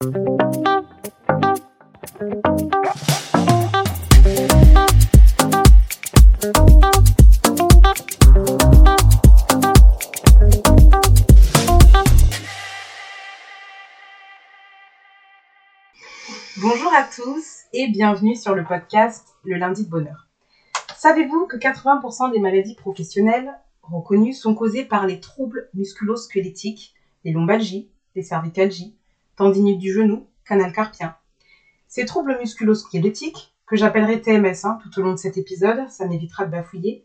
Bonjour à tous et bienvenue sur le podcast Le lundi de bonheur. Savez-vous que 80% des maladies professionnelles reconnues sont causées par les troubles musculo-squelettiques, les lombalgies, les cervicalgies, tendinites du genou, canal carpien. Ces troubles musculo-squelettiques, que j'appellerai TMS hein, tout au long de cet épisode, ça m'évitera de bafouiller,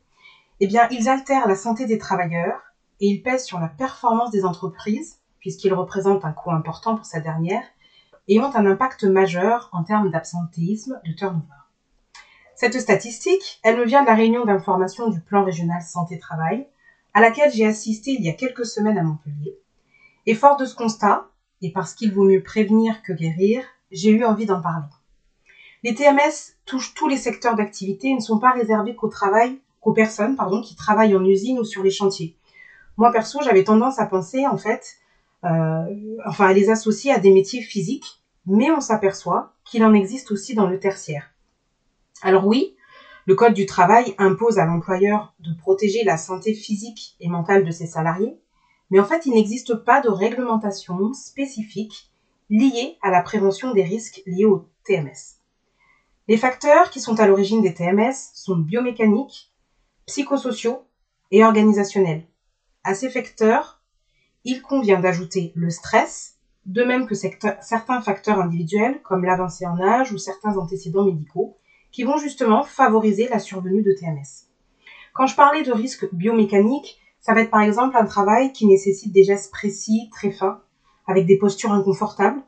eh bien, ils altèrent la santé des travailleurs et ils pèsent sur la performance des entreprises, puisqu'ils représentent un coût important pour sa dernière, et ont un impact majeur en termes d'absentéisme, de turnover. Cette statistique, elle me vient de la réunion d'information du plan régional santé-travail, à laquelle j'ai assisté il y a quelques semaines à Montpellier. Et fort de ce constat, et parce qu'il vaut mieux prévenir que guérir, j'ai eu envie d'en parler. Les TMS touchent tous les secteurs d'activité et ne sont pas réservés qu'au travail, qu'aux personnes pardon, qui travaillent en usine ou sur les chantiers. Moi perso, j'avais tendance à penser en fait, euh, enfin à les associer à des métiers physiques, mais on s'aperçoit qu'il en existe aussi dans le tertiaire. Alors oui, le Code du travail impose à l'employeur de protéger la santé physique et mentale de ses salariés, mais en fait, il n'existe pas de réglementation spécifique liée à la prévention des risques liés au TMS. Les facteurs qui sont à l'origine des TMS sont biomécaniques, psychosociaux et organisationnels. À ces facteurs, il convient d'ajouter le stress, de même que certains facteurs individuels comme l'avancée en âge ou certains antécédents médicaux, qui vont justement favoriser la survenue de TMS. Quand je parlais de risques biomécaniques, ça va être par exemple un travail qui nécessite des gestes précis, très fins, avec des postures inconfortables,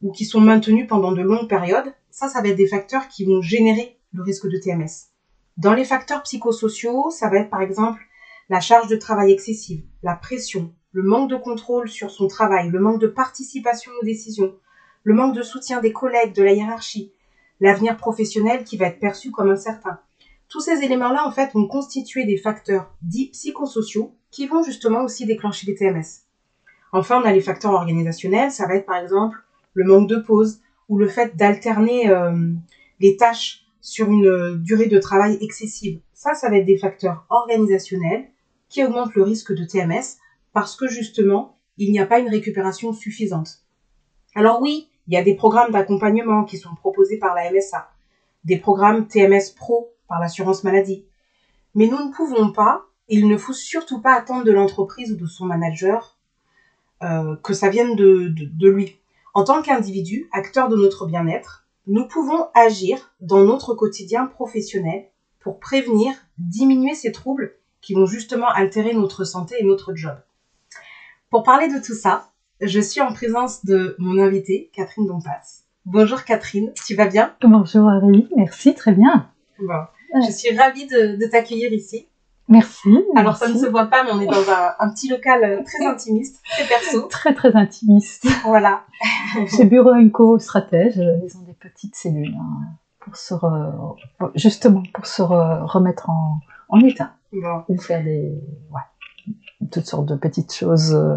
ou qui sont maintenus pendant de longues périodes. Ça, ça va être des facteurs qui vont générer le risque de TMS. Dans les facteurs psychosociaux, ça va être par exemple la charge de travail excessive, la pression, le manque de contrôle sur son travail, le manque de participation aux décisions, le manque de soutien des collègues, de la hiérarchie, l'avenir professionnel qui va être perçu comme incertain. Tous ces éléments-là, en fait, vont constituer des facteurs dits psychosociaux qui vont justement aussi déclencher les TMS. Enfin, on a les facteurs organisationnels, ça va être par exemple le manque de pause ou le fait d'alterner euh, les tâches sur une durée de travail excessive. Ça, ça va être des facteurs organisationnels qui augmentent le risque de TMS parce que justement, il n'y a pas une récupération suffisante. Alors oui, il y a des programmes d'accompagnement qui sont proposés par la MSA, des programmes TMS Pro par l'assurance maladie. Mais nous ne pouvons pas, il ne faut surtout pas attendre de l'entreprise ou de son manager euh, que ça vienne de, de lui. En tant qu'individu, acteur de notre bien-être, nous pouvons agir dans notre quotidien professionnel pour prévenir, diminuer ces troubles qui vont justement altérer notre santé et notre job. Pour parler de tout ça, je suis en présence de mon invitée, Catherine Dompas. Bonjour Catherine, tu vas bien? Bonjour Aurélie, merci, très bien. Bon, je suis ravie de, t'accueillir ici. Merci. Alors ça ne se voit pas, mais on est dans un, petit local euh, très intimiste, très perso. Très très intimiste. Voilà. Chez Bureau Inco Stratège, ils ont des petites cellules hein, pour se justement pour se remettre en, en état. Bon. Ou faire des ouais, toutes sortes de petites choses euh,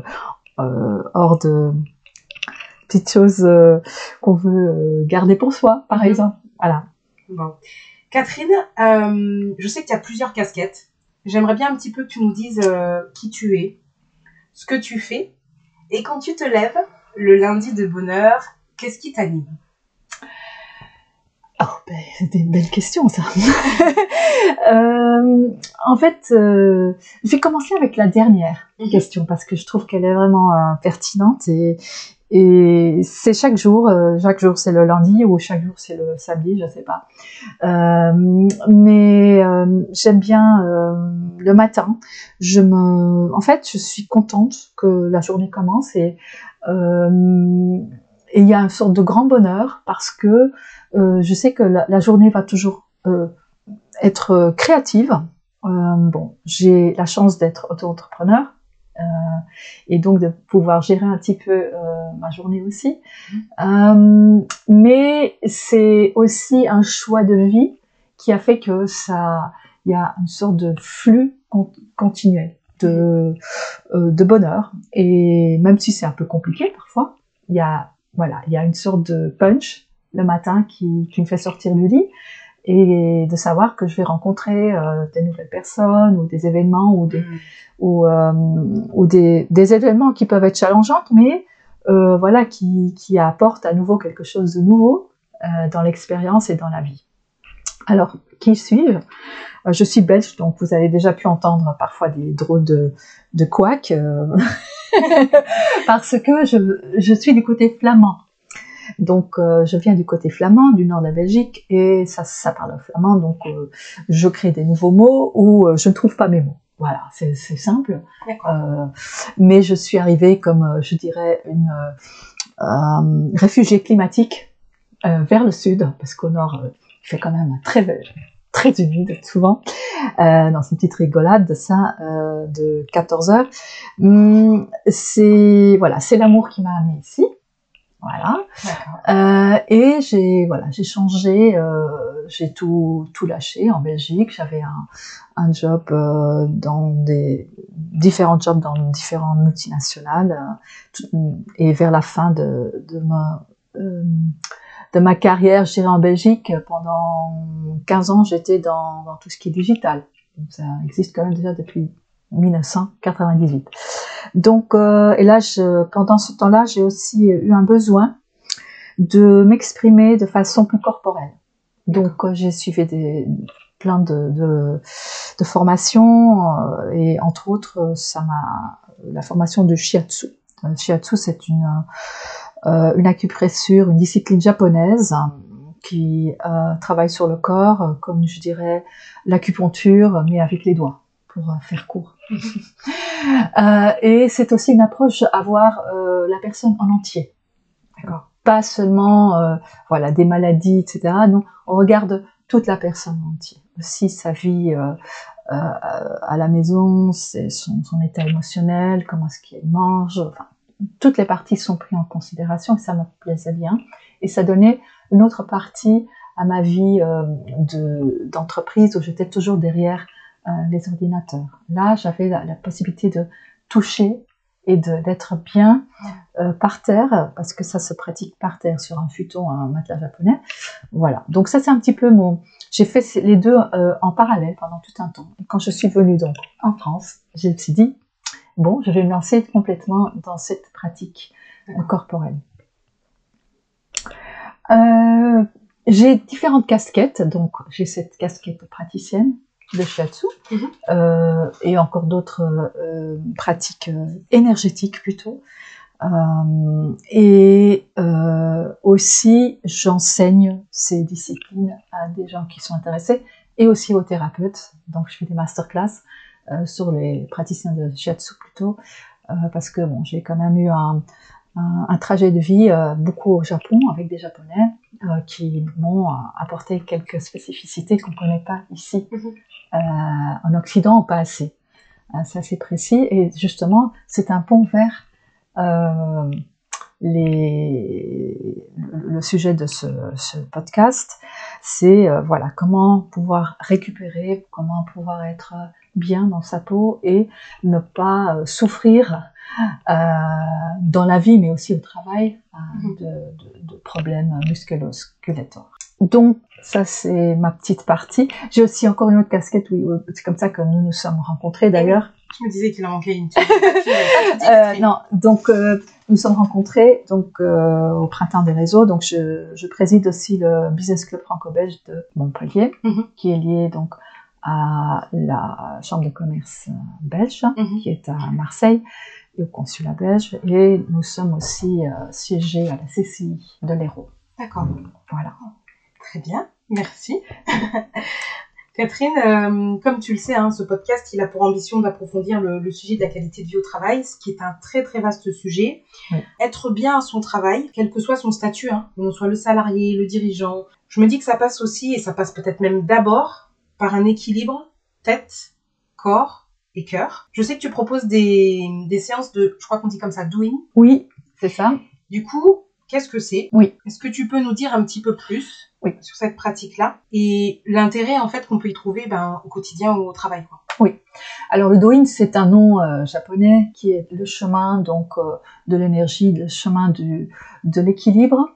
euh, hors de petites choses euh, qu'on veut euh, garder pour soi, par mhm. exemple. Voilà. Bon. Catherine, je sais que tu as plusieurs casquettes. J'aimerais bien un petit peu que tu nous dises qui tu es, ce que tu fais, et quand tu te lèves le lundi de bonheur, qu'est-ce qui t'anime? Oh, ben, c'est une belle question, ça. euh, en fait, euh, je vais commencer avec la dernière mhm. question parce que je trouve qu'elle est vraiment euh, pertinente et, et c'est chaque jour. Euh, chaque jour, c'est le lundi ou chaque jour, c'est le samedi, je sais pas. Euh, mais j'aime bien le matin. Je me, en fait, je suis contente que la journée commence et et il y a une sorte de grand bonheur parce que euh, je sais que la, journée va toujours euh, être euh, créative. bon, j'ai la chance d'être auto-entrepreneur et donc de pouvoir gérer un petit peu ma journée aussi. mais c'est aussi un choix de vie qui a fait que ça, il y a une sorte de flux continuel de, de bonheur. Et même si c'est un peu compliqué parfois, il y a voilà, il y a une sorte de punch le matin qui, qui me fait sortir du lit et de savoir que je vais rencontrer euh, des nouvelles personnes ou des événements ou des Mm. ou, euh, ou des, des événements qui peuvent être challengeants, mais euh, voilà qui, qui apportent à nouveau quelque chose de nouveau euh, dans l'expérience et dans la vie. Alors, qui suis-je? Euh, Je suis belge, donc vous avez déjà pu entendre parfois des drôles de, de couacs, euh, parce que je, je suis du côté flamand. Donc, euh, je viens du côté flamand, du nord de la Belgique, et ça, ça parle flamand, donc euh, je crée des nouveaux mots ou euh, je ne trouve pas mes mots. Voilà, c'est simple. Euh, mais je suis arrivée comme, euh, je dirais, une euh, réfugiée climatique euh, vers le sud, parce qu'au nord, il fait quand même très très humide souvent. Euh, c'est une petite rigolade de ça, euh, de 14 heures. Hum, c'est voilà, c'est l'amour qui m'a amenée ici. Voilà. Euh, et j'ai voilà, j'ai changé, euh, j'ai tout tout lâché en Belgique. J'avais un, un job euh, dans des différents jobs dans différentes multinationales. tout- et vers la fin de, de ma de ma carrière, je dirais en Belgique, pendant 15 ans, j'étais dans, dans tout ce qui est digital. Donc, ça existe quand même déjà depuis 1998. Donc, euh, et là, je, pendant ce temps-là, j'ai aussi eu un besoin de m'exprimer de façon plus corporelle. Donc, euh, j'ai suivi des, plein de, de, de formations euh, et entre autres, euh, ça m'a la formation de shiatsu. Euh, shiatsu, c'est une une acupressure, une discipline japonaise hein, qui travaille sur le corps, comme je dirais l'acupuncture, mais avec les doigts, pour euh, faire court. Euh, et c'est aussi une approche à voir euh, la personne en entier. D'accord. Pas seulement voilà des maladies, etc. Non, on regarde toute la personne en entier. Aussi sa vie à la maison, c'est son, état émotionnel, comment est-ce qu'il mange, enfin toutes les parties sont prises en considération et ça me plaisait bien. Et ça donnait une autre partie à ma vie de- d'entreprise où j'étais toujours derrière les ordinateurs. Là, j'avais la, la possibilité de toucher et d'être bien euh, par terre, parce que ça se pratique par terre sur un futon, un matelas japonais. Voilà. Donc ça, c'est un petit peu mon... J'ai fait les deux euh, en parallèle pendant tout un temps. Et quand je suis venue donc en France, je me suis dit, bon, je vais me lancer complètement dans cette pratique euh, corporelle. Euh, j'ai différentes casquettes, donc j'ai cette casquette praticienne de shiatsu Mhm. euh, et encore d'autres euh, pratiques euh, énergétiques plutôt. Et aussi, j'enseigne ces disciplines à des gens qui sont intéressés et aussi aux thérapeutes. Donc, je fais des masterclass sur les praticiens de shiatsu plutôt, parce que bon, j'ai quand même eu un, un, trajet de vie euh, beaucoup au Japon avec des Japonais euh, qui m'ont euh, apporté quelques spécificités qu'on ne connaît pas ici Mhm. en Occident, pas assez. C'est assez précis et justement, c'est un pont vers les, le, sujet de ce, ce podcast, c'est euh, voilà comment pouvoir récupérer, comment pouvoir être bien dans sa peau et ne pas euh, souffrir dans la vie, mais aussi au travail, euh, Mhm. de, de- de problèmes musculo-squelettos. Donc, ça, c'est ma petite partie. J'ai aussi encore une autre casquette, oui, c'est comme ça que nous nous sommes rencontrés d'ailleurs. Je me disais qu'il en manquait une. Euh, non, donc euh, nous sommes rencontrés donc euh, au printemps des réseaux. Donc je, je préside aussi le Business Club franco-belge de Montpellier, Mhm. qui est lié donc à la chambre de commerce euh, belge, Mhm. qui est à Marseille, et au consulat belge. Et nous sommes aussi euh, siégés à la CCI de l'Hérault. D'accord. Voilà. Très bien, merci. Catherine, euh, comme tu le sais, hein, ce podcast, il a pour ambition d'approfondir le, le sujet de la qualité de vie au travail, ce qui est un très très vaste sujet. Oui. Être bien à son travail, quel que soit son statut, hein, que l'on soit le salarié, le dirigeant, je me dis que ça passe aussi, et ça passe peut-être même d'abord, par un équilibre tête, corps et cœur. Je sais que tu proposes des, des séances de, je crois qu'on dit comme ça, doing. Oui, c'est ça. Du coup, qu'est-ce que c'est? Oui. Est-ce que tu peux nous dire un petit peu plus Oui. sur cette pratique-là et l'intérêt en fait qu'on peut y trouver ben, au quotidien ou au travail quoi? Oui. Alors le Doin, c'est un nom euh, japonais qui est le chemin donc euh, de l'énergie, le chemin du, de l'équilibre.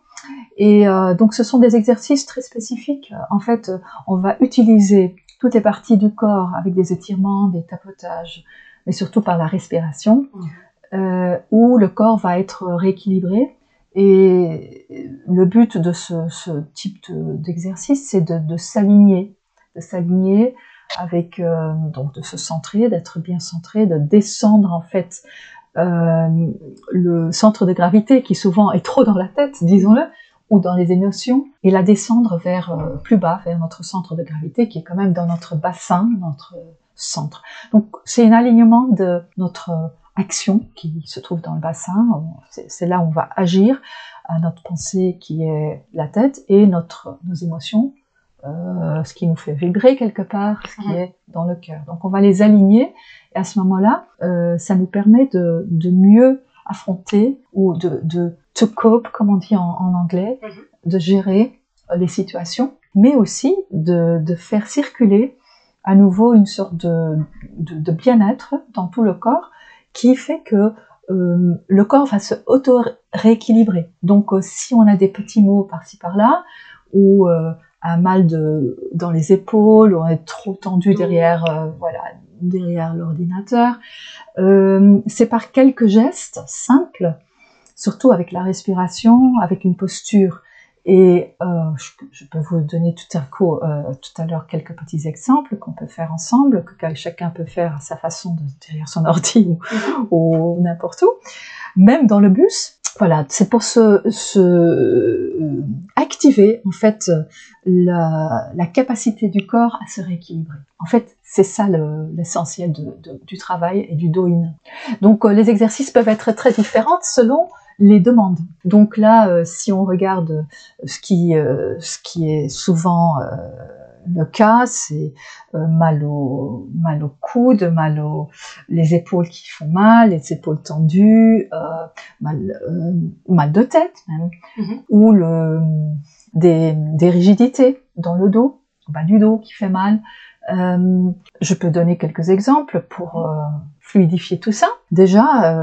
Et euh, donc ce sont des exercices très spécifiques. En fait, on va utiliser toutes les parties du corps avec des étirements, des tapotages, mais surtout par la respiration, mmh. où le corps va être rééquilibré. Et le but de ce, ce type d'exercice, c'est de, de s'aligner, de s'aligner avec euh, donc de se centrer, d'être bien centré, de descendre en fait euh, le centre de gravité qui souvent est trop dans la tête, disons-le, ou dans les émotions, et la descendre vers euh, plus bas, vers notre centre de gravité qui est quand même dans notre bassin, notre centre. Donc c'est un alignement de notre action qui se trouve dans le bassin. C'est là où on va agir à notre pensée qui est la tête et notre, nos émotions euh, ce qui nous fait vibrer quelque part, ce qui est dans le cœur. Donc on va les aligner et à ce moment-là, euh, ça nous permet de, de, mieux affronter ou de, de to cope, comme on dit en, en anglais, mhm. de gérer euh, les situations, mais aussi de, de faire circuler à nouveau une sorte de, de bien-être dans tout le corps qui fait que euh, le corps va se auto-rééquilibrer. Donc euh, si on a des petits mots par-ci par-là, ou euh, un mal de, dans les épaules, on est trop tendu derrière, voilà, derrière l'ordinateur. Euh, c'est par quelques gestes simples, surtout avec la respiration, avec une posture. Et euh, je, peux vous donner tout à coup, euh, tout à l'heure quelques petits exemples qu'on peut faire ensemble, que chacun peut faire à sa façon de, derrière son ordi ou, n'importe où. Même dans le bus, voilà, c'est pour se, se, activer en fait la, la, capacité du corps à se rééquilibrer. En fait, c'est ça l'essentiel du travail et du doin. Donc euh, les exercices peuvent être très différents selon les demandes. Donc là, euh, si on regarde ce qui, ce qui est souvent le cas, c'est euh, mal, au, mal au coude, mal aux les épaules qui font mal, les épaules tendues, euh, mal, euh, mal de tête même, mm-hmm. ou le, des, des, rigidités dans le dos, bas du dos qui fait mal. Euh, je peux donner quelques exemples pour euh, fluidifier tout ça. Déjà,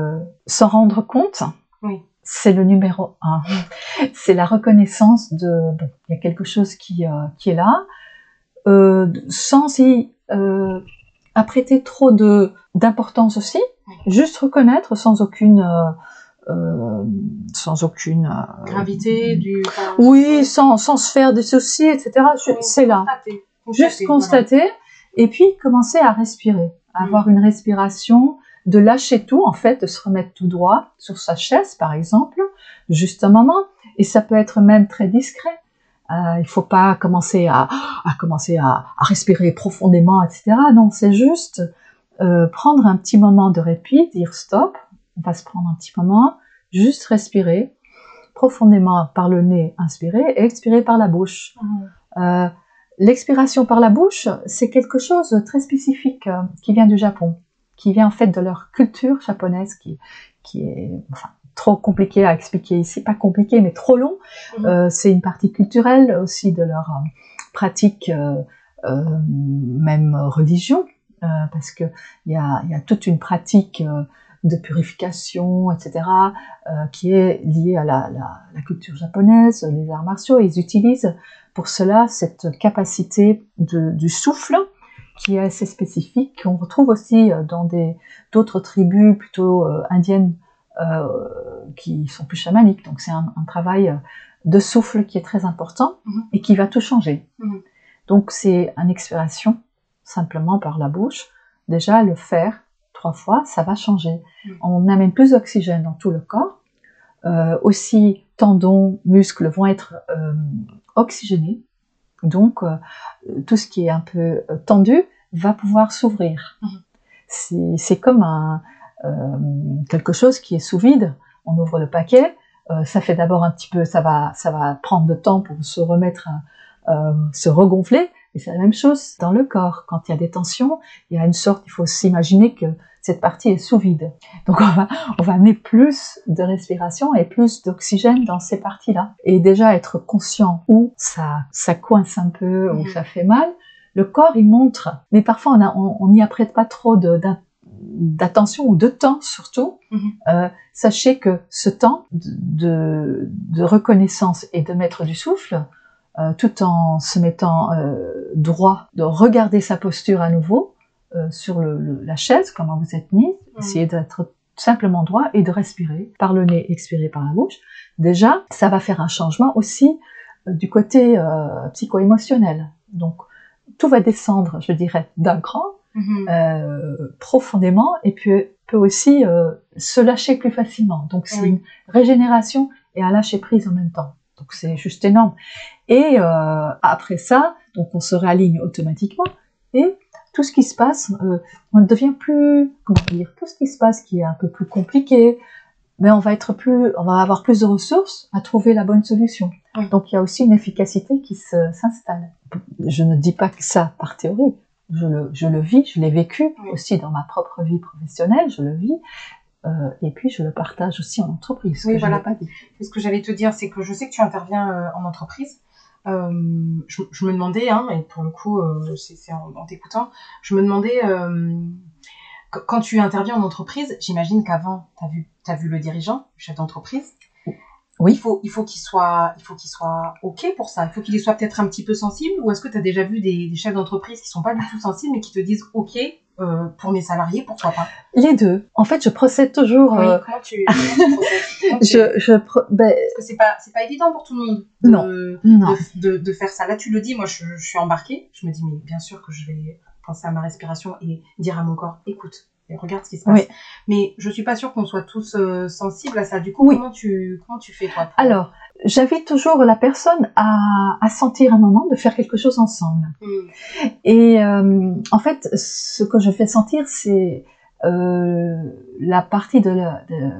s'en rendre compte. Oui. c'est le numéro un. C'est la reconnaissance de, bon, il y a quelque chose qui, euh, qui est là, euh, sans y euh, apprêter trop de d'importance aussi, juste reconnaître sans aucune euh, euh sans aucune gravité du oui sans, sans se faire des soucis etc c'est là juste constater et puis commencer à respirer à mm. avoir une respiration de lâcher tout en fait de se remettre tout droit sur sa chaise par exemple juste un moment et ça peut être même très discret euh, il faut pas commencer à, à commencer à, à, respirer profondément, etc. Non, c'est juste euh, prendre un petit moment de répit, dire stop. On va se prendre un petit moment, juste respirer profondément par le nez, inspirer, et expirer par la bouche. Mmh. Euh, L'expiration par la bouche, c'est quelque chose de très spécifique euh, qui vient du Japon, qui vient en fait de leur culture japonaise, qui, qui est, enfin, trop compliqué à expliquer ici, pas compliqué mais trop long. Mhm. Euh, c'est une partie culturelle aussi de leur euh, pratique, même religion, parce que il y a, y a, toute une pratique de purification, etc., qui est liée à la, la, la, culture japonaise, les arts martiaux. Ils utilisent pour cela cette capacité de, du souffle qui est assez spécifique, qu'on retrouve aussi dans d'autres tribus plutôt indiennes euh, qui sont plus chamaniques. Donc c'est un, un, travail de souffle qui est très important -hmm. et qui va tout changer. -hmm. Donc c'est une expiration simplement par la bouche. Déjà le faire trois fois, ça va changer. -hmm. On amène plus d'oxygène dans tout le corps. Euh, aussi tendons, muscles vont être euh, oxygénés. Donc euh, tout ce qui est un peu euh, tendu va pouvoir s'ouvrir. Mhm. C'est comme un, euh, quelque chose qui est sous vide, on ouvre le paquet, euh, ça fait d'abord un petit peu, ça va, ça va prendre de temps pour se remettre, à, euh, se regonfler, et c'est la même chose dans le corps. Quand il y a des tensions, il y a une sorte, il faut s'imaginer que cette partie est sous vide. Donc on va, on va amener plus de respiration et plus d'oxygène dans ces parties-là. Et déjà être conscient où ça, ça coince un peu, où mmh. ça fait mal, le corps, il montre, mais parfois on n'y apprête pas trop d'attention ou de temps surtout. Mhm. Euh, sachez que ce temps de, de, reconnaissance et de mettre du souffle, euh, tout en se mettant euh, droit, de regarder sa posture à nouveau euh, sur le, la chaise, comment vous êtes mis, Mhm. essayez d'être simplement droit et de respirer par le nez, expirer par la bouche. Déjà, ça va faire un changement aussi euh, du côté euh, psycho-émotionnel. Donc, tout va descendre, je dirais, d'un cran, Mhm. euh, profondément, et puis peut aussi se lâcher plus facilement. Donc, c'est une régénération et un lâcher prise en même temps. Donc, c'est juste énorme. Et après ça, donc on se réaligne automatiquement, et tout ce qui se passe, euh, on devient plus, comment dire, tout ce qui se passe qui est un peu plus compliqué, mais on va être plus, on va avoir plus de ressources à trouver la bonne solution. Oui. Donc il y a aussi une efficacité qui s'installe. Je ne dis pas que ça par théorie. Je le, je le vis, je l'ai vécu Oui. aussi dans ma propre vie professionnelle, je le vis, euh, et puis je le partage aussi en entreprise. Oui, que voilà. je pas dit. Ce que j'allais te dire, c'est que je sais que tu interviens euh, en entreprise. Euh, je, je me demandais, hein, et pour le coup, euh, c'est en, en t'écoutant, je me demandais, euh, qu- quand tu interviens en entreprise, j'imagine qu'avant, tu as vu, t'as vu le dirigeant, le chef d'entreprise. Oui. Il faut, il faut qu'il soit, il faut qu'il soit OK pour ça. Il faut qu'il y soit peut-être un petit peu sensible. Ou est-ce que tu as déjà vu des, des chefs d'entreprise qui sont pas du tout sensibles, mais qui te disent OK euh, pour mes salariés, pourquoi pas Les deux. En fait, je procède toujours. Oui, euh, Comment tu, comment tu procèdes Comment tu- je, je, pro- ben, Parce que c'est pas, c'est pas évident pour tout le monde. de- Non. non. de, de, de faire ça. Là, tu le dis, moi, je, je suis embarquée. Je me dis, mais bien sûr que je vais penser à ma respiration et dire à mon corps, écoute, et regarde ce qui se passe. Oui. Mais je suis pas sûre qu'on soit tous euh, sensibles à ça. Du coup, Oui. comment tu, comment tu fais, toi Alors, j'invite toujours la personne à, à sentir un moment de faire quelque chose ensemble. Hmm. Et euh, en fait, ce que je fais sentir, c'est euh, la partie de la- de-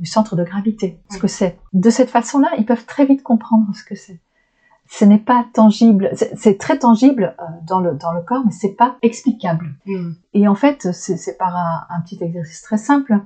du centre de gravité, ce que c'est. De cette façon-là, ils peuvent très vite comprendre ce que c'est. Ce n'est pas tangible, c'est très tangible euh, dans le, dans le corps, mais c'est pas explicable. Hmm. Et en fait, c'est par un, un petit exercice très simple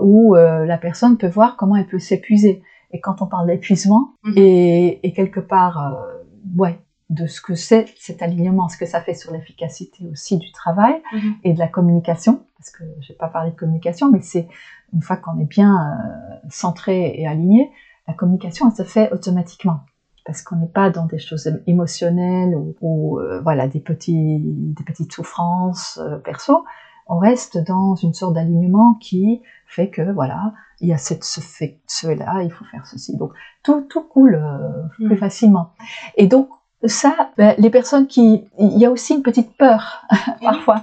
où euh, la personne peut voir comment elle peut s'épuiser. Et quand on parle d'épuisement, Mhm. et, et quelque part, euh, ouais, de ce que c'est cet alignement, ce que ça fait sur l'efficacité aussi du travail Mhm. et de la communication, parce que je vais pas parler de communication, mais c'est une fois qu'on est bien euh, centré et aligné, la communication elle se fait automatiquement parce qu'on n'est pas dans des choses émotionnelles ou, ou, euh, voilà des petits des petites souffrances euh, perso. On reste dans une sorte d'alignement qui fait que voilà il y a cette ce fait cela il faut faire ceci donc tout tout coule euh, plus Mm. facilement et donc ça ben, les personnes qui il y a aussi une petite peur parfois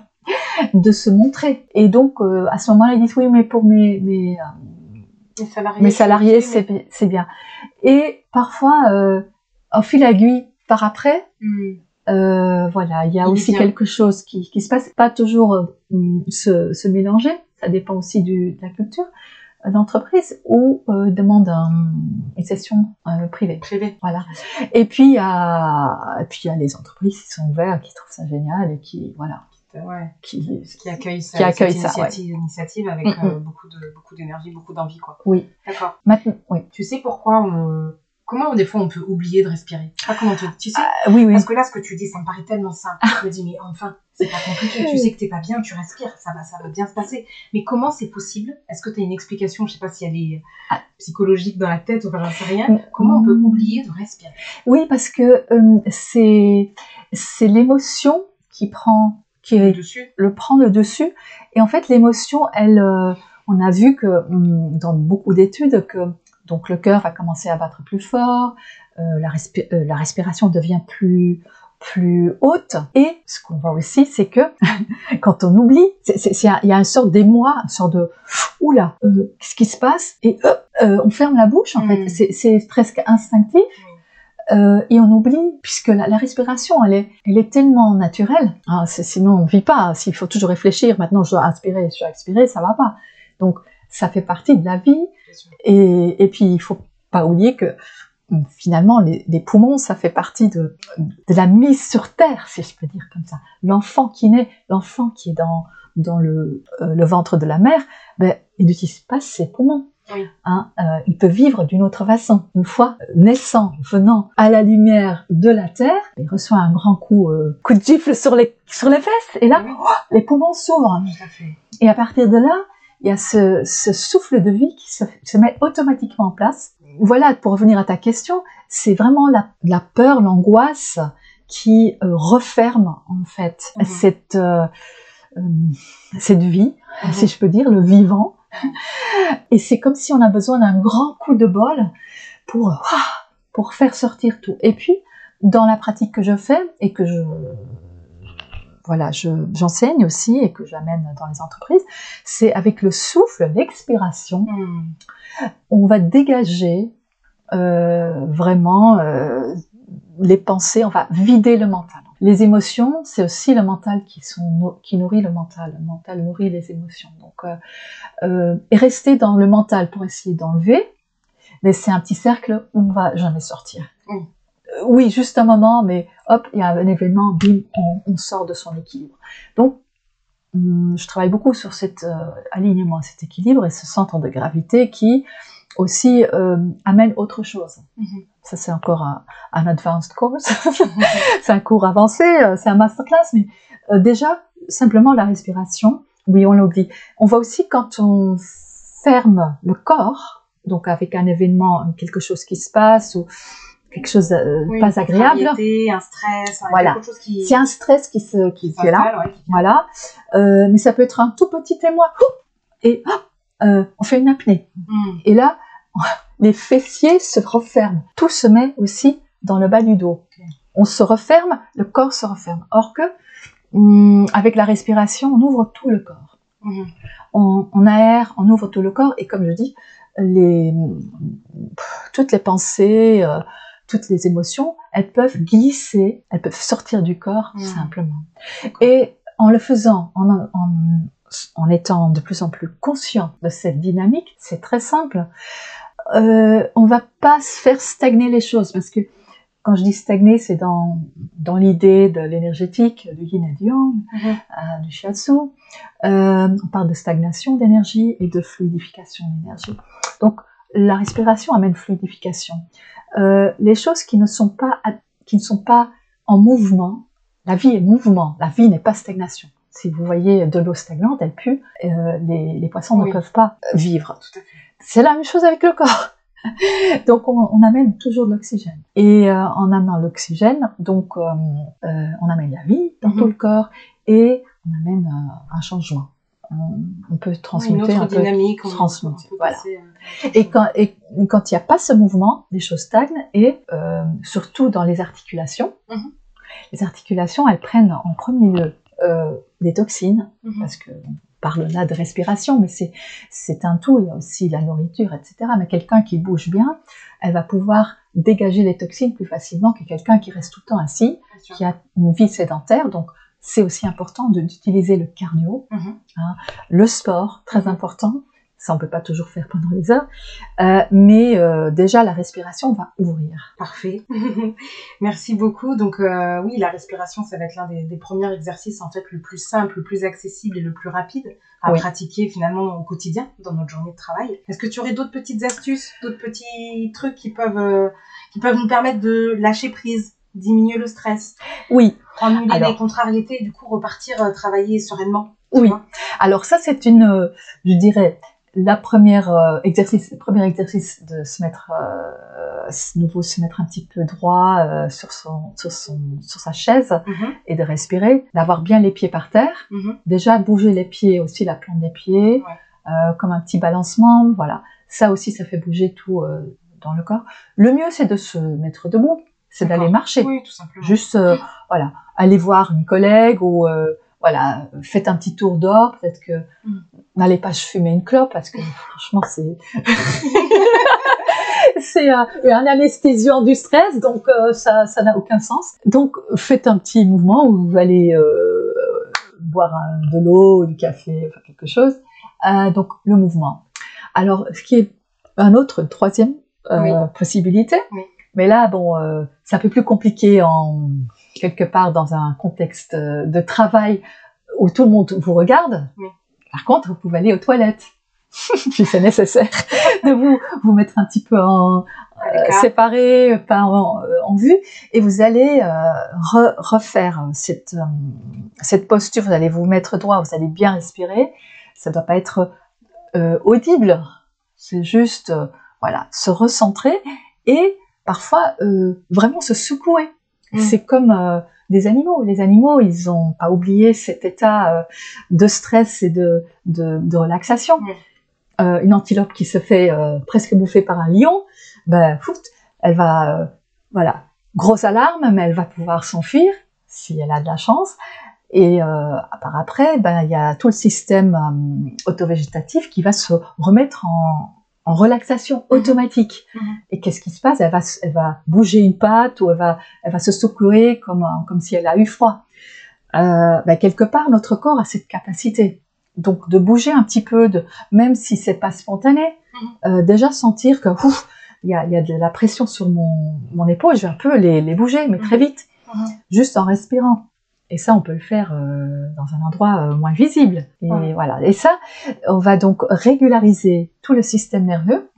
de se montrer et donc à ce moment-là ils disent oui mais pour mes mes salariés, mes salariés, c'est bien. Et parfois, euh, au fil aiguille, par après, Hmm. euh, voilà, il y a Il aussi quelque chose qui, qui se passe. Pas toujours euh, se, se mélanger, ça dépend aussi du, de la culture euh, d'entreprise ou euh, demande un- une session euh, privée. Privé. Voilà. Et puis il y a, et puis il y a les entreprises qui sont ouvertes, qui trouvent ça génial et qui voilà, Ouais. qui Qui accueille ça, Qui accueille cette ça, ouais. initiative, avec Mm, euh, beaucoup de, beaucoup d'énergie, beaucoup d'envie, quoi. oui. D'accord. Maintenant, oui. Tu sais pourquoi on, comment des fois on peut oublier de respirer? Ah, comment tu, tu sais? Ah, oui, oui. Parce que là, ce que tu dis, ça me paraît tellement simple. Je me dis, mais enfin, c'est pas compliqué. Tu sais que t'es pas bien, tu respires, ça va, ça va bien se passer. Mais comment c'est possible? Est-ce que tu as une explication? Je sais pas si elle est Ah. psychologique dans la tête, enfin, j'en sais rien. Mm. Comment on peut oublier de respirer? Oui, parce que euh, c'est c'est l'émotion qui prend qui dessus le prend le dessus. Et en fait, l'émotion, elle, euh, on a vu que hum, dans beaucoup d'études que donc le cœur va commencer à battre plus fort, euh, la, respi- euh, la respiration devient plus plus haute. Et ce qu'on voit aussi, c'est que quand on oublie, il y a une sorte d'émoi, une sorte de oula, euh, qu'est-ce qui se passe? Et euh, on ferme la bouche. En Mm. fait, c'est- c'est presque instinctif. Euh, et on oublie, puisque la, la respiration, elle est, elle est tellement naturelle. Hein, c'est- sinon, on vit pas. S'il faut toujours réfléchir, maintenant je dois inspirer, je dois expirer, ça va pas. Donc, ça fait partie de la vie. Et, et puis, il faut pas oublier que finalement, les, les poumons, ça fait partie de, de la mise sur terre, si je peux dire comme ça. L'enfant qui naît, l'enfant qui est dans, dans le, euh, le ventre de la mère, ben, il n'utilise pas ses poumons. Oui. Hein, euh, il peut vivre d'une autre façon. Une fois naissant, venant à la lumière de la terre, il reçoit un grand coup, euh, coup de gifle sur les, sur les fesses, et là, Oui. oh, les poumons s'ouvrent. Et à partir de là, il y a ce, ce souffle de vie qui se, se met automatiquement en place. Voilà, pour revenir à ta question, c'est vraiment la, la peur, l'angoisse qui euh, referme en fait Mhm. cette, euh, euh, cette vie, Mhm. si je peux dire, le vivant. Et c'est comme si on a besoin d'un grand coup de bol pour, ouah, pour faire sortir tout. Et puis, dans la pratique que je fais et que je, voilà, je- j'enseigne aussi et que j'amène dans les entreprises, c'est avec le souffle, l'expiration, Hmm. on va dégager euh, vraiment euh, les pensées, on va vider le mental. Les émotions, c'est aussi le mental qui, sont, qui nourrit le mental. Le mental nourrit les émotions. Donc, euh, et rester dans le mental pour essayer d'enlever, mais c'est un petit cercle où on va jamais sortir. Oui. Euh, oui, juste un moment, mais hop, il y a un événement, bim, on, on sort de son équilibre. Donc, hum, je travaille beaucoup sur cet euh, alignement, cet équilibre et ce centre de gravité qui aussi euh, amène autre chose. Mhm. Ça, c'est encore un, un advanced course. c'est un cours avancé, c'est un masterclass, mais euh, déjà, simplement la respiration, oui, on l'oublie. On voit aussi quand on ferme le corps, donc avec un événement, quelque chose qui se passe ou quelque chose de Oui, pas agréable, un stress, Voilà. quelque chose qui, c'est un stress qui, se, qui, qui est là. s'installe, ouais, qui- Voilà. Euh, mais ça peut être un tout petit témoin. Et hop, euh, on fait une apnée. Hmm. Et là, les fessiers se referment. Tout se met aussi dans le bas du dos. On se referme, le corps se referme. Or que, hum, avec la respiration, on ouvre tout le corps. Mhm. On, on aère, on ouvre tout le corps. Et comme je dis, les, toutes les pensées, euh, toutes les émotions, elles peuvent glisser, elles peuvent sortir du corps simplement. Et en le faisant, en, en, en étant de plus en plus conscient de cette dynamique, c'est très simple. Euh, on va pas se faire stagner les choses parce que quand je dis stagner, c'est dans, dans l'idée de l'énergétique, du yin et du yang, Mhm. euh, du shiatsu. Euh, on parle de stagnation d'énergie et de fluidification d'énergie. Donc la respiration amène fluidification. Euh, les choses qui ne sont pas qui ne sont pas en mouvement, la vie est mouvement, la vie n'est pas stagnation. Si vous voyez de l'eau stagnante, elle pue, euh, les, les poissons Oui. ne peuvent pas vivre. C'est la même chose avec le corps. Donc on, on amène toujours de l'oxygène. Et euh, en amenant l'oxygène, donc on amène la vie dans Mhm. tout le corps et on amène un changement. On, peut Oui, une transmuter autre un peu. dynamique. on- transmuter, on peut voilà. passer, euh, Et quand et quand il n'y a pas ce mouvement, les choses stagnent et euh, surtout dans les articulations. Mhm. Les articulations, elles prennent en premier lieu euh, des toxines Mhm. parce que parle là de respiration, mais c'est un tout. Il y a aussi la nourriture, etc. Mais quelqu'un qui bouge bien, elle va pouvoir dégager les toxines plus facilement que quelqu'un qui reste tout le temps assis, qui a une vie sédentaire. Donc c'est aussi important d'utiliser le cardio, Mhm. hein, le sport, très Mhm. important. Ça, on peut pas toujours faire pendant les heures, Euh, mais euh, déjà la respiration va ouvrir. Parfait. Merci beaucoup. Donc euh, oui, la respiration, ça va être l'un des, des premiers exercices en fait le plus simple, le plus accessible et le plus rapide à Oui. pratiquer finalement au quotidien dans notre journée de travail. Est-ce que tu aurais d'autres petites astuces, d'autres petits trucs qui peuvent qui peuvent nous permettre de lâcher prise, diminuer le stress, Oui, Alors. les contrariétés et du coup repartir euh, travailler sereinement oui. Alors ça, c'est une, euh, je dirais, la première euh, exercice, le premier exercice de se mettre, euh, nouveau se mettre un petit peu droit euh, sur son, sur son, sur sa chaise Mhm, et de respirer, d'avoir bien les pieds par terre. mhm. Déjà bouger les pieds aussi, la plante des pieds, euh, comme un petit balancement. Voilà, ça aussi, ça fait bouger tout euh, dans le corps. Le mieux, c'est de se mettre debout, c'est d'aller marcher. Oui, tout simplement. Juste, euh, voilà, aller voir une collègue ou euh, voilà, faites un petit tour dehors. Peut-être que Mm. n'allez pas fumer une clope parce que franchement, c'est c'est un, un anesthésiant du stress, donc euh, ça ça n'a aucun sens. Donc faites un petit mouvement où vous allez euh, boire un- de l'eau, du café, enfin quelque chose. Euh, donc le mouvement. Alors ce qui est un autre, une troisième euh, Oui. possibilité. Oui. Mais là, bon, euh, c'est un peu plus compliqué en quelque part dans un contexte euh, de travail où tout le monde vous regarde. Oui. Par contre, vous pouvez aller aux toilettes. si c'est nécessaire, de vous, vous mettre un petit peu en euh, séparé, pas en, euh, en, vue, et vous allez euh, refaire cette, cette posture, vous allez vous mettre droit, vous allez bien respirer, ça doit pas être audible, c'est juste, voilà, se recentrer, et parfois vraiment se secouer. Mm. C'est comme des animaux. Les animaux, ils ont pas oublié cet état de stress et de, de, de relaxation. Euh, une antilope qui se fait euh, presque bouffer par un lion, ben, fout, elle va, euh, voilà, grosse alarme, mais elle va pouvoir s'enfuir si elle a de la chance. Et par après, ben, il y a tout le système autovégétatif qui va se remettre en, en relaxation mhm. automatique. Mhm. Et qu'est-ce qui se passe? Elle va, elle va bouger une patte ou elle va, elle va se secouer comme, comme si elle a eu froid. Ben, quelque part, notre corps a cette capacité donc de bouger un petit peu, de, même si c'est pas spontané, mhm. euh, déjà sentir que il y a, y a, de la pression sur mon, mon épaule, je vais un peu les, les bouger, mais très vite, juste en respirant. Et ça, on peut le faire euh, dans un endroit euh, moins visible. Et voilà. Et ça, on va donc régulariser tout le système nerveux,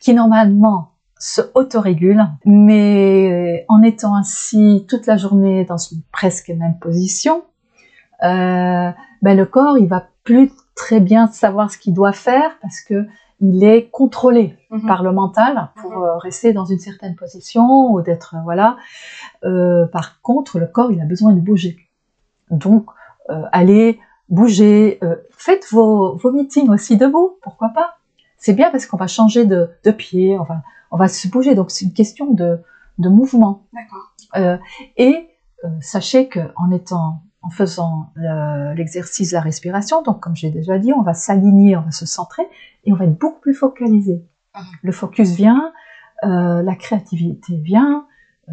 qui normalement se autorégule, mais en étant ainsi toute la journée dans une presque même position, euh, ben le corps il va plus très bien savoir ce qu'il doit faire parce que il est contrôlé mhm. par le mental pour mhm. euh, rester dans une certaine position ou d'être euh, voilà. Euh, par contre, le corps il a besoin de bouger. Donc euh, allez bouger, faites vos, vos meetings aussi debout, pourquoi pas. C'est bien parce qu'on va changer de, de pied, on va on va se bouger. Donc c'est une question de de mouvement. D'accord. et sachez que en étant en faisant l'exercice de la respiration. Donc, comme j'ai déjà dit, on va s'aligner, on va se centrer et on va être beaucoup plus focalisé. Ah. Le focus vient, euh, la créativité vient, euh,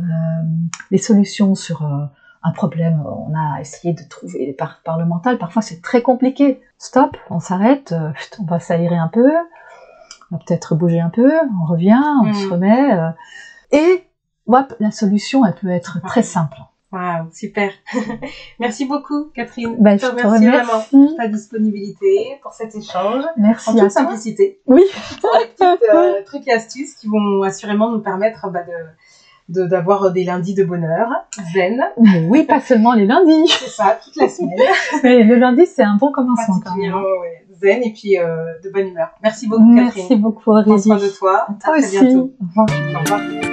les solutions sur euh, un problème, on a essayé de trouver par, par le mental. Parfois, c'est très compliqué. Stop, on s'arrête, euh, on va s'aérer un peu, on va peut-être bouger un peu, on revient, on se mm. remet. Euh, et hop, la solution, elle peut être très simple. Waouh, super. merci beaucoup, Catherine. Ben, je te remercie, vraiment pour ta disponibilité, pour cet échange. Merci. En toute simplicité. Oui. Pour les petits euh, trucs et astuces qui vont assurément nous permettre bah, de d'avoir des lundis de bonheur, zen. Mais oui, pas seulement les lundis. C'est ça, toute la semaine. Mais le lundi, c'est un bon commencement quand même. Ouais, zen et puis euh, de bonne humeur. Merci beaucoup, Catherine. Merci beaucoup, Aurélie. Prends soin de toi. À toi aussi. Bientôt. Au revoir. Au revoir.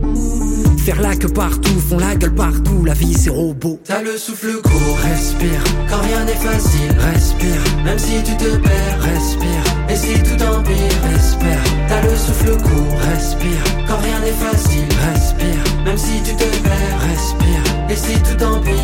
Faire la que partout, font la gueule partout, la vie c'est robot. T'as le souffle court, respire, quand rien n'est facile, respire. Même si tu te perds, respire. Et si tout empire, espère. T'as le souffle court, respire, quand rien n'est facile, respire. Même si tu te perds, respire. Et si tout empire,